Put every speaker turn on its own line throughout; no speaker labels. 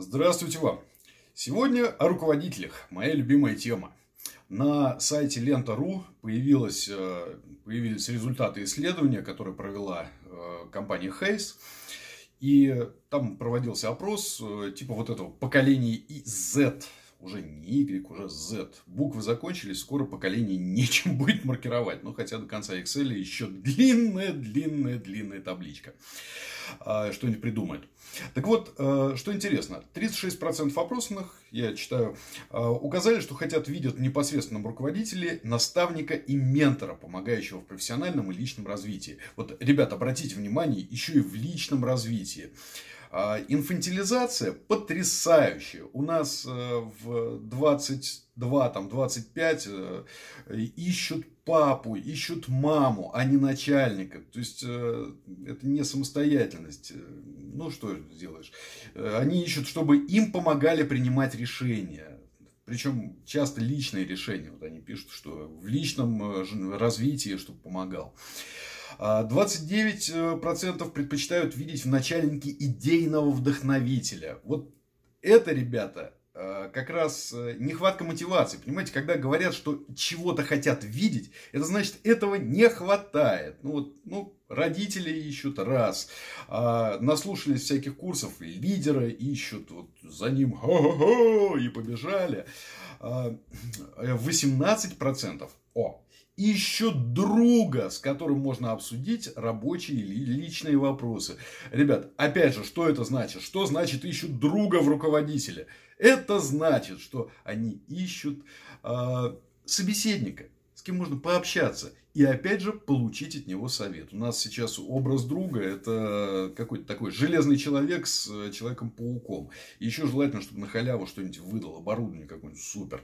Здравствуйте вам! Сегодня о руководителях. Моя любимая тема. На сайте лента.ру появилось, э, появились результаты исследования, которое провела э, компания Hayes. И там проводился опрос э, типа вот этого поколения Z уже не Y, уже Z. Буквы закончились, скоро поколение нечем будет маркировать. Ну, хотя до конца Excel еще длинная, длинная, длинная табличка. А, что-нибудь придумают. Так вот, э, что интересно, 36% опрошенных, я читаю, э, указали, что хотят видеть в непосредственном руководителе наставника и ментора, помогающего в профессиональном и личном развитии. Вот, ребят, обратите внимание, еще и в личном развитии. А, инфантилизация потрясающая. У нас э, в 22, там, 25 э, ищут папу, ищут маму, а не начальника. То есть, э, это не самостоятельность. Ну, что сделаешь? Они ищут, чтобы им помогали принимать решения. Причем часто личные решения. Вот они пишут, что в личном развитии, чтобы помогал. 29% э, предпочитают видеть в начальнике идейного вдохновителя. Вот это, ребята, э, как раз э, нехватка мотивации. Понимаете, когда говорят, что чего-то хотят видеть, это значит, этого не хватает. Ну, вот, ну, родители ищут раз, а, наслушались всяких курсов, лидера ищут, вот за ним хо-хо-хо, и побежали. А, 18% о, ищут друга, с которым можно обсудить рабочие или личные вопросы. Ребят, опять же, что это значит? Что значит ищут друга в руководителе? Это значит, что они ищут э, собеседника, с кем можно пообщаться и опять же получить от него совет. У нас сейчас образ друга это какой-то такой железный человек с э, человеком-пауком. Еще желательно, чтобы на халяву что-нибудь выдал, оборудование какое-нибудь супер.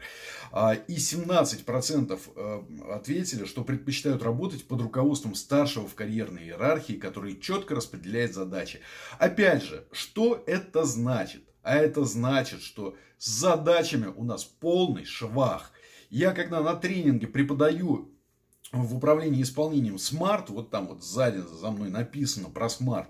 А, и 17% э, ответили, что предпочитают работать под руководством старшего в карьерной иерархии, который четко распределяет задачи. Опять же, что это значит? А это значит, что с задачами у нас полный швах. Я когда на тренинге преподаю в управлении исполнением SMART, вот там вот сзади за мной написано про SMART,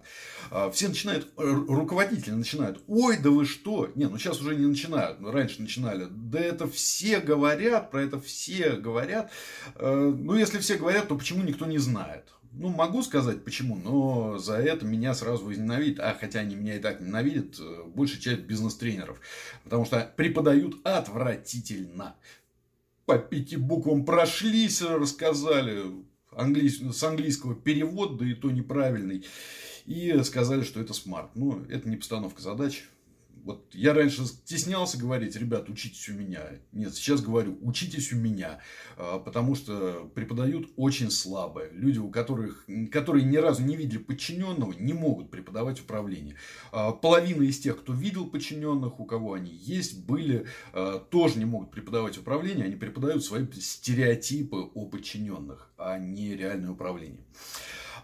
а, все начинают, э, руководители начинают, ой, да вы что, не, ну сейчас уже не начинают, но раньше начинали, да это все говорят, про это все говорят, э, ну если все говорят, то почему никто не знает? Ну, могу сказать почему, но за это меня сразу возненавидят. А хотя они меня и так ненавидят, э, большая часть бизнес-тренеров. Потому что преподают отвратительно по пяти буквам прошлись, рассказали английс... с английского перевод, да и то неправильный. И сказали, что это смарт. Ну, это не постановка задач. Вот я раньше стеснялся говорить, ребят, учитесь у меня. Нет, сейчас говорю, учитесь у меня. А, потому что преподают очень слабо. Люди, у которых, которые ни разу не видели подчиненного, не могут преподавать управление. А, половина из тех, кто видел подчиненных, у кого они есть, были, а, тоже не могут преподавать управление. Они преподают свои стереотипы о подчиненных, а не реальное управление.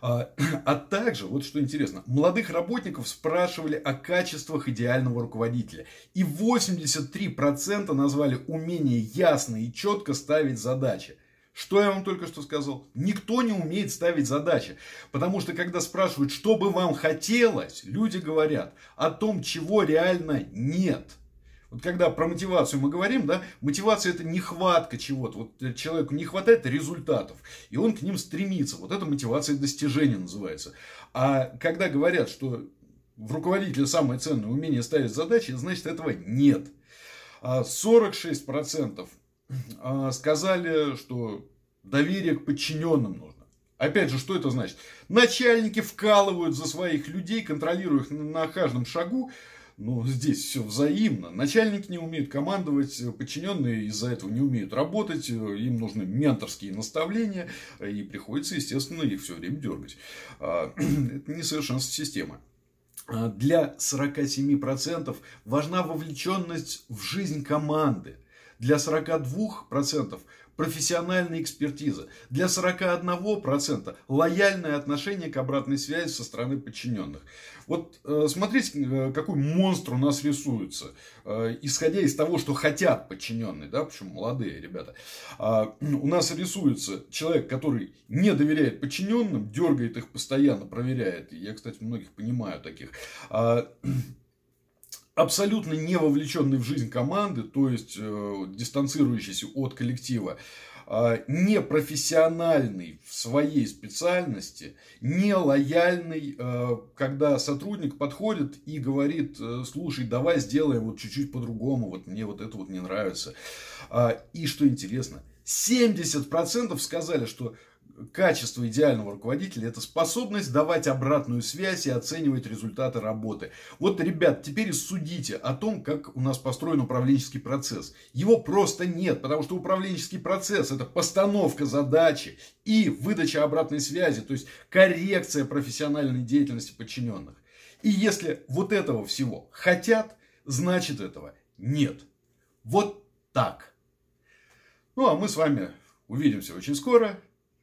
А, а также, вот что интересно, молодых работников спрашивали о качествах идеального руководителя. И 83% назвали умение ясно и четко ставить задачи. Что я вам только что сказал? Никто не умеет ставить задачи. Потому что, когда спрашивают, что бы вам хотелось, люди говорят о том, чего реально нет. Вот когда про мотивацию мы говорим, да, мотивация это нехватка чего-то. Вот человеку не хватает результатов, и он к ним стремится. Вот это мотивация достижения называется. А когда говорят, что в руководителе самое ценное умение ставить задачи, значит этого нет. 46% а а, сказали, что доверие к подчиненным нужно. Опять же, что это значит? Начальники вкалывают за своих людей, контролируя их на каждом шагу, ну, здесь все взаимно. Начальники не умеют командовать, подчиненные из-за этого не умеют работать, им нужны менторские наставления, и приходится, естественно, их все время дергать. А, это несовершенство системы. А, для 47% важна вовлеченность в жизнь команды. Для 42% профессиональная экспертиза. Для 41% лояльное отношение к обратной связи со стороны подчиненных. Вот э, смотрите, э, какой монстр у нас рисуется, э, исходя из того, что хотят подчиненные, да, причем молодые ребята. А, у нас рисуется человек, который не доверяет подчиненным, дергает их постоянно, проверяет. Я, кстати, многих понимаю таких. А, абсолютно не вовлеченный в жизнь команды, то есть э, дистанцирующийся от коллектива, э, не профессиональный в своей специальности, не лояльный, э, когда сотрудник подходит и говорит, э, слушай, давай сделаем вот чуть-чуть по-другому, вот мне вот это вот не нравится. Э, и что интересно, 70% сказали, что качество идеального руководителя – это способность давать обратную связь и оценивать результаты работы. Вот, ребят, теперь судите о том, как у нас построен управленческий процесс. Его просто нет, потому что управленческий процесс – это постановка задачи и выдача обратной связи, то есть коррекция профессиональной деятельности подчиненных. И если вот этого всего хотят, значит этого нет. Вот так. Ну, а мы с вами увидимся очень скоро.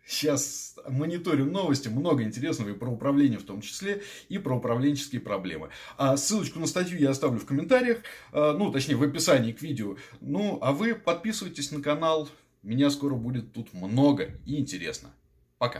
Сейчас мониторим новости, много интересного и про управление в том числе, и про управленческие проблемы. А ссылочку на статью я оставлю в комментариях, а, ну, точнее, в описании к видео. Ну, а вы подписывайтесь на канал, меня скоро будет тут много и интересно. Пока.